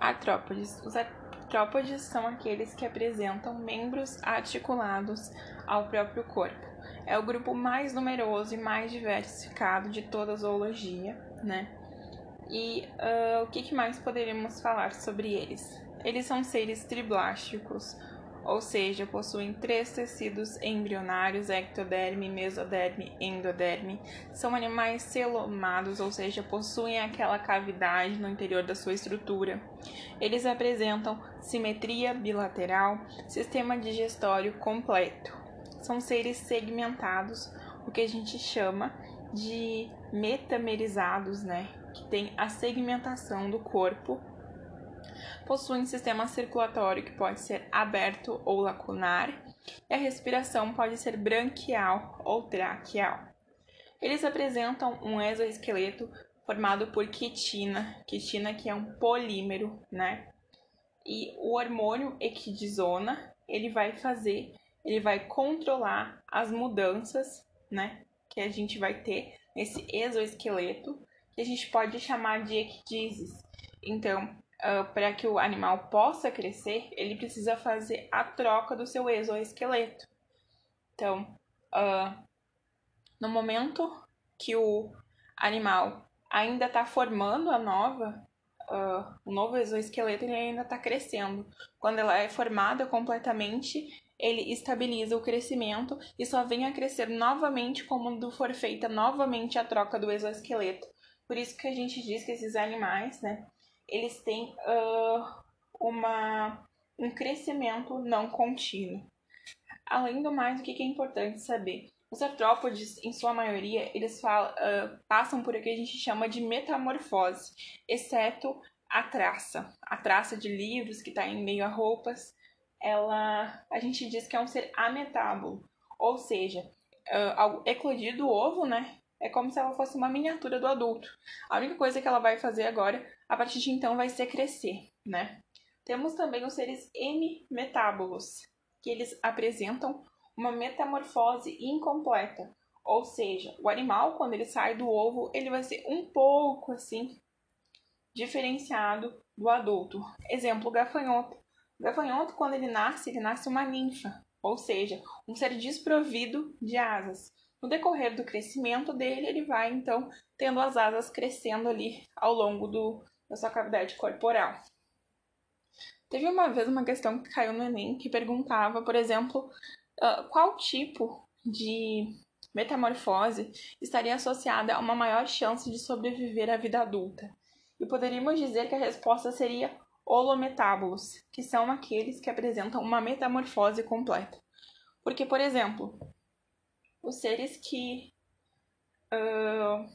Artrópodes. Os artrópodes são aqueles que apresentam membros articulados ao próprio corpo. É o grupo mais numeroso e mais diversificado de toda a zoologia, né? E uh, o que, que mais poderíamos falar sobre eles? Eles são seres triblásticos, ou seja, possuem três tecidos embrionários, ectoderme, mesoderme e endoderme. São animais celomados, ou seja, possuem aquela cavidade no interior da sua estrutura. Eles apresentam simetria bilateral, sistema digestório completo. São seres segmentados, o que a gente chama de metamerizados, né? Que tem a segmentação do corpo possuem sistema circulatório que pode ser aberto ou lacunar, e a respiração pode ser branquial ou traqueal. Eles apresentam um exoesqueleto formado por quitina, quitina que é um polímero, né? E o hormônio equidizona, ele vai fazer, ele vai controlar as mudanças, né, que a gente vai ter nesse exoesqueleto, que a gente pode chamar de equidizes. Então, uh, para que o animal possa crescer, ele precisa fazer a troca do seu exoesqueleto. Então, uh, no momento que o animal ainda está formando a nova, uh, o novo exoesqueleto, ele ainda está crescendo. Quando ela é formada completamente, ele estabiliza o crescimento e só vem a crescer novamente quando for feita novamente a troca do exoesqueleto. Por isso que a gente diz que esses animais, né, eles têm uh, uma, um crescimento não contínuo. Além do mais, o que é importante saber? Os artrópodes, em sua maioria, eles falam, uh, passam por o que a gente chama de metamorfose, exceto a traça. A traça de livros que está em meio a roupas, ela, a gente diz que é um ser ametábulo, ou seja, uh, ao eclodir do ovo, né, é como se ela fosse uma miniatura do adulto. A única coisa que ela vai fazer agora, a partir de então, vai ser crescer, né? Temos também os seres hemimetábulos, que eles apresentam uma metamorfose incompleta. Ou seja, o animal, quando ele sai do ovo, ele vai ser um pouco assim diferenciado do adulto. Exemplo, o gafanhoto. O gafanhoto, quando ele nasce, ele nasce uma ninfa, ou seja, um ser desprovido de asas. No decorrer do crescimento dele, ele vai então tendo as asas crescendo ali ao longo do, da sua cavidade corporal. Teve uma vez uma questão que caiu no Enem que perguntava, por exemplo, uh, qual tipo de metamorfose estaria associada a uma maior chance de sobreviver à vida adulta. E poderíamos dizer que a resposta seria holometábulos, que são aqueles que apresentam uma metamorfose completa. Porque, por exemplo, os seres que uh,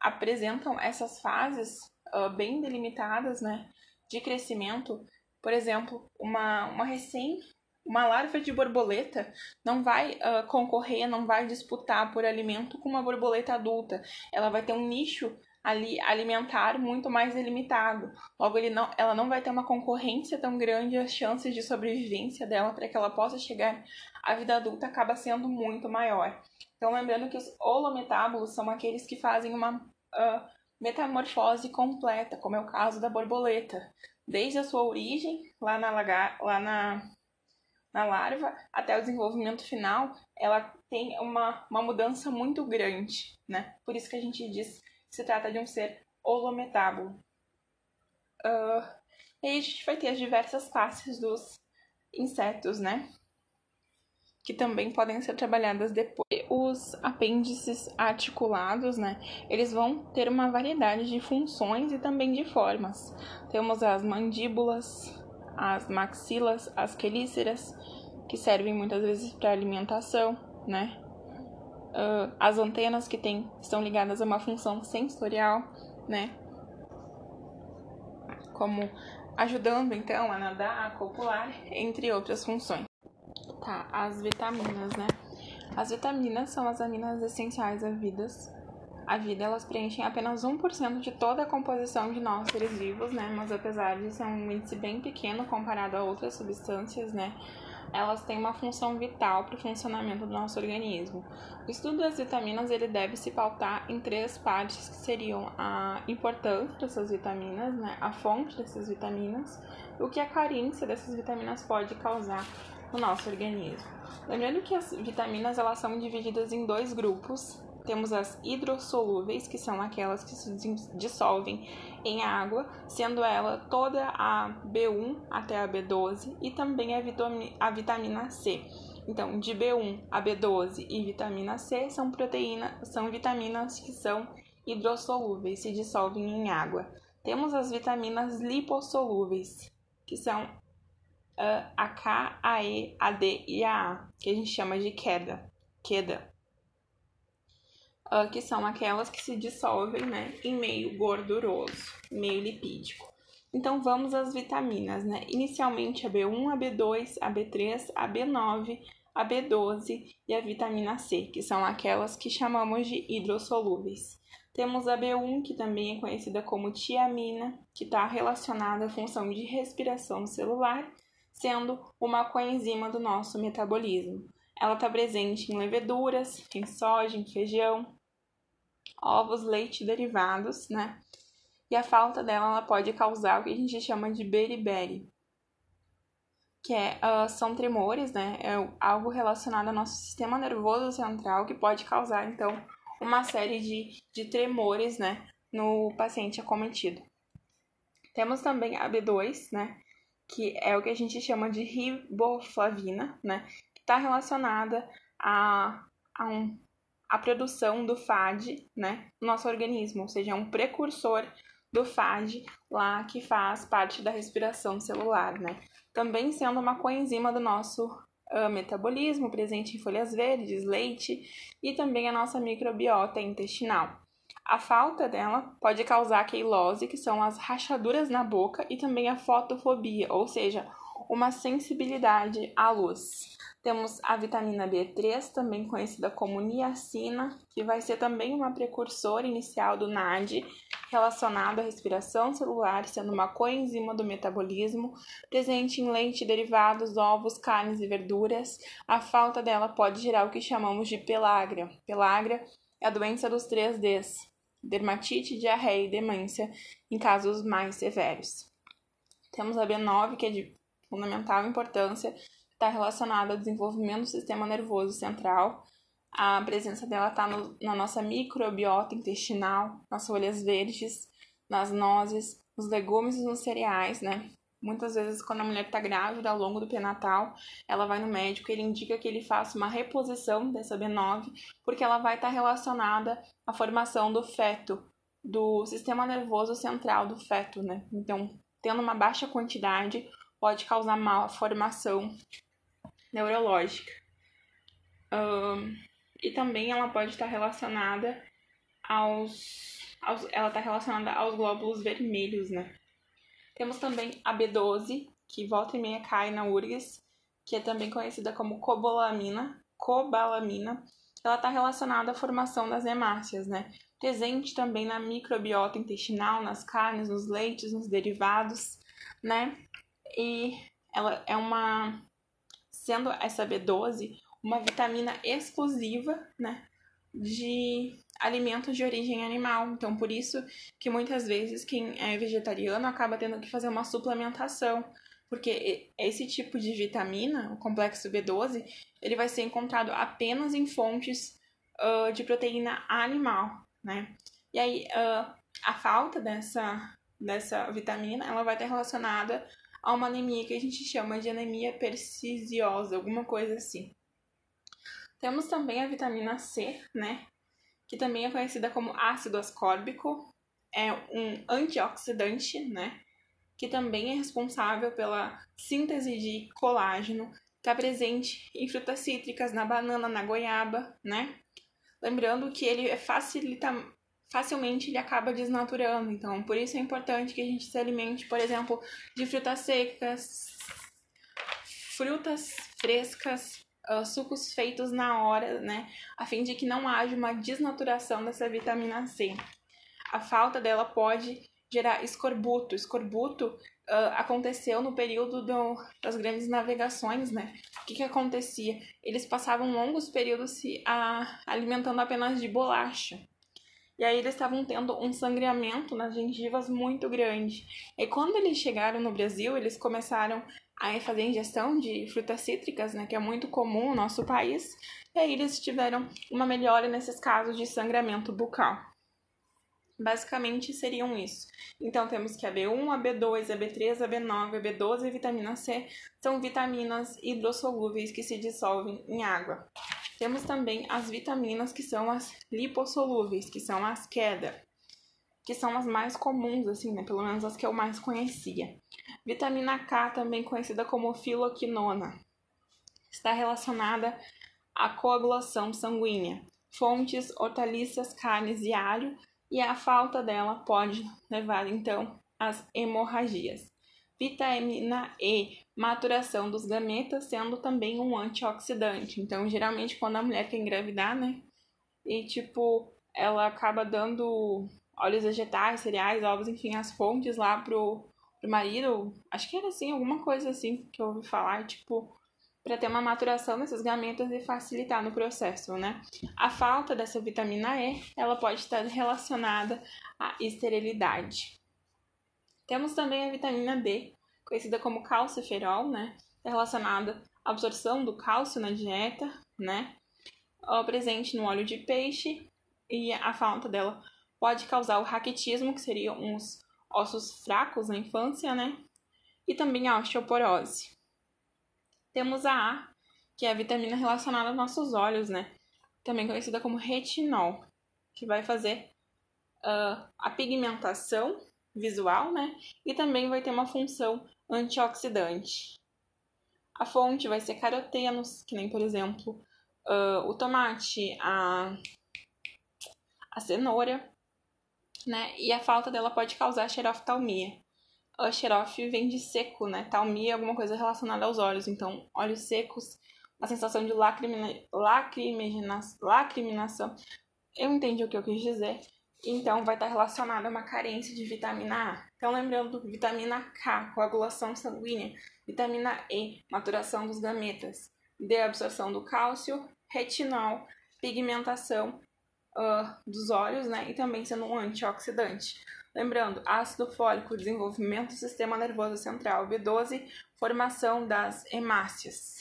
apresentam essas fases uh, bem delimitadas, né, de crescimento. Por exemplo, uma, uma recém uma larva de borboleta não vai uh, concorrer, não vai disputar por alimento com uma borboleta adulta. Ela vai ter um nicho ali alimentar muito mais delimitado. Logo, ele não, ela não vai ter uma concorrência tão grande, as chances de sobrevivência dela para que ela possa chegar à vida adulta acaba sendo muito maior. Então, lembrando que os holometábulos são aqueles que fazem uma uh, metamorfose completa, como é o caso da borboleta. Desde a sua origem, lá na, lagar, lá na, na larva, até o desenvolvimento final, ela tem uma, uma mudança muito grande, né? Por isso que a gente diz se trata de um ser holometábulo. Uh, e aí a gente vai ter as diversas classes dos insetos, né? Que também podem ser trabalhadas depois. Os apêndices articulados, né? Eles vão ter uma variedade de funções e também de formas. Temos as mandíbulas, as maxilas, as quelíceras, que servem muitas vezes para alimentação, né? Uh, as antenas que tem, estão ligadas a uma função sensorial, né? Como ajudando então a nadar, a copular, entre outras funções. Tá, as vitaminas, né? As vitaminas são as aminas essenciais à vida. A vida, elas preenchem apenas 1% de toda a composição de nós seres vivos, né? Mas apesar de ser um índice bem pequeno comparado a outras substâncias, né? Elas têm uma função vital para o funcionamento do nosso organismo. O estudo das vitaminas ele deve se pautar em três partes que seriam a importância dessas vitaminas, né, a fonte dessas vitaminas, o que a carência dessas vitaminas pode causar no nosso organismo. Lembrando que as vitaminas elas são divididas em dois grupos. Temos as hidrossolúveis, que são aquelas que se dissolvem em água, sendo ela toda a B1 até a B12 e também a vitamina C. Então, de B1 a B12 e vitamina C são proteínas, são vitaminas que são hidrossolúveis, se dissolvem em água. Temos as vitaminas lipossolúveis, que são a K, a E, a D e a A, que a gente chama de queda, queda. Uh, que são aquelas que se dissolvem né, em meio gorduroso, meio lipídico. Então vamos às vitaminas, né? Inicialmente a B1, a B2, a B3, a B9, a B12 e a vitamina C, que são aquelas que chamamos de hidrossolúveis. Temos a B1, que também é conhecida como tiamina, que está relacionada à função de respiração celular, sendo uma coenzima do nosso metabolismo. Ela está presente em leveduras, em soja, em feijão, ovos, leite derivados, né? E a falta dela ela pode causar o que a gente chama de beriberi, que é, uh, são tremores, né? É algo relacionado ao nosso sistema nervoso central que pode causar, então, uma série de, de tremores, né? No paciente acometido. Temos também a B2, né? Que é o que a gente chama de riboflavina, né? Que está relacionada a, a um a produção do FAD, né, no nosso organismo, ou seja, é um precursor do FAD lá que faz parte da respiração celular, né? Também sendo uma coenzima do nosso uh, metabolismo, presente em folhas verdes, leite e também a nossa microbiota intestinal. A falta dela pode causar queilose, que são as rachaduras na boca, e também a fotofobia, ou seja, uma sensibilidade à luz. Temos a vitamina B3, também conhecida como niacina, que vai ser também uma precursora inicial do NAD, relacionado à respiração celular, sendo uma coenzima do metabolismo, presente em leite, derivados, ovos, carnes e verduras. A falta dela pode gerar o que chamamos de pelágria. Pelágria é a doença dos três Ds: dermatite, diarreia e demência, em casos mais severos. Temos a B9, que é de fundamental importância está relacionada ao desenvolvimento do sistema nervoso central. A presença dela está na nossa microbiota intestinal, nas folhas verdes, nas nozes, nos legumes e nos cereais, né? Muitas vezes, quando a mulher está grávida ao longo do pré-natal, ela vai no médico e ele indica que ele faça uma reposição dessa B9, porque ela vai estar tá relacionada à formação do feto, do sistema nervoso central do feto, né? Então, tendo uma baixa quantidade, pode causar malformação neurológica. Um, e também ela pode estar relacionada aos, aos ela está relacionada aos glóbulos vermelhos, né? Temos também a B12, que volta e meia cai na URGS, que é também conhecida como cobalamina, cobalamina. Ela está relacionada à formação das hemácias, né? Presente também na microbiota intestinal, nas carnes, nos leites, nos derivados, né? E ela é uma sendo essa B12 uma vitamina exclusiva, né, de alimentos de origem animal. Então, por isso que muitas vezes quem é vegetariano acaba tendo que fazer uma suplementação, porque esse tipo de vitamina, o complexo B12, ele vai ser encontrado apenas em fontes uh, de proteína animal, né? E aí, uh, a falta dessa, dessa vitamina, ela vai estar relacionada a uma anemia que a gente chama de anemia perniciosa, alguma coisa assim. Temos também a vitamina C, né? Que também é conhecida como ácido ascórbico, é um antioxidante, né? Que também é responsável pela síntese de colágeno, está presente em frutas cítricas, na banana, na goiaba, né? Lembrando que ele facilita facilmente ele acaba desnaturando. Então, por isso é importante que a gente se alimente, por exemplo, de frutas secas, frutas frescas, uh, sucos feitos na hora, né? A fim de que não haja uma desnaturação dessa vitamina C. A falta dela pode gerar escorbuto. Escorbuto uh, aconteceu no período do, das grandes navegações, né? O que, que acontecia? Eles passavam longos períodos se a, alimentando apenas de bolacha. E aí eles estavam tendo um sangramento nas gengivas muito grande. E quando eles chegaram no Brasil, eles começaram a fazer ingestão de frutas cítricas, né, que é muito comum no nosso país. E aí eles tiveram uma melhora nesses casos de sangramento bucal. Basicamente seriam isso. Então temos que a B1, a B2, a B3, a B9, a B12 e a vitamina C são vitaminas hidrossolúveis que se dissolvem em água. Temos também as vitaminas que são as lipossolúveis, que são as queda, que são as mais comuns, assim, né? Pelo menos as que eu mais conhecia. Vitamina K, também conhecida como filoquinona, está relacionada à coagulação sanguínea. Fontes, hortaliças, carnes e alho, e a falta dela pode levar então às hemorragias. Vitamina E, maturação dos gametas, sendo também um antioxidante. Então, geralmente, quando a mulher quer engravidar, né? E tipo, ela acaba dando óleos vegetais, cereais, ovos, enfim, as fontes lá pro, pro marido. Acho que era assim, alguma coisa assim que eu ouvi falar, tipo, para ter uma maturação desses gametas e facilitar no processo, né? A falta dessa vitamina E, ela pode estar relacionada à esterilidade. Temos também a vitamina D, conhecida como calciferol, né? É relacionada à absorção do cálcio na dieta, né? É presente no óleo de peixe e a falta dela pode causar o raquitismo, que seriam uns ossos fracos na infância, né? E também a osteoporose. Temos a A, que é a vitamina relacionada aos nossos olhos, né? Também conhecida como retinol, que vai fazer uh, a pigmentação visual, né? E também vai ter uma função antioxidante. A fonte vai ser carotenos, que nem, por exemplo, uh, o tomate, a, a cenoura, né? E a falta dela pode causar xeroftalmia. A xerof vem de seco, né? Talmia é alguma coisa relacionada aos olhos. Então, olhos secos, a sensação de lacrimina, lacriminação. Eu entendi o que eu quis dizer. Então, vai estar relacionado a uma carência de vitamina A. Então, lembrando, vitamina K, coagulação sanguínea. Vitamina E, maturação dos gametas. D, absorção do cálcio. Retinol, pigmentação uh, dos olhos, né? E também sendo um antioxidante. Lembrando, ácido fólico, desenvolvimento do sistema nervoso central. B12, formação das hemácias.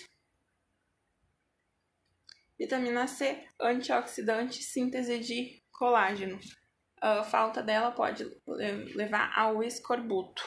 Vitamina C, antioxidante, síntese de colágeno a falta dela pode levar ao escorbuto.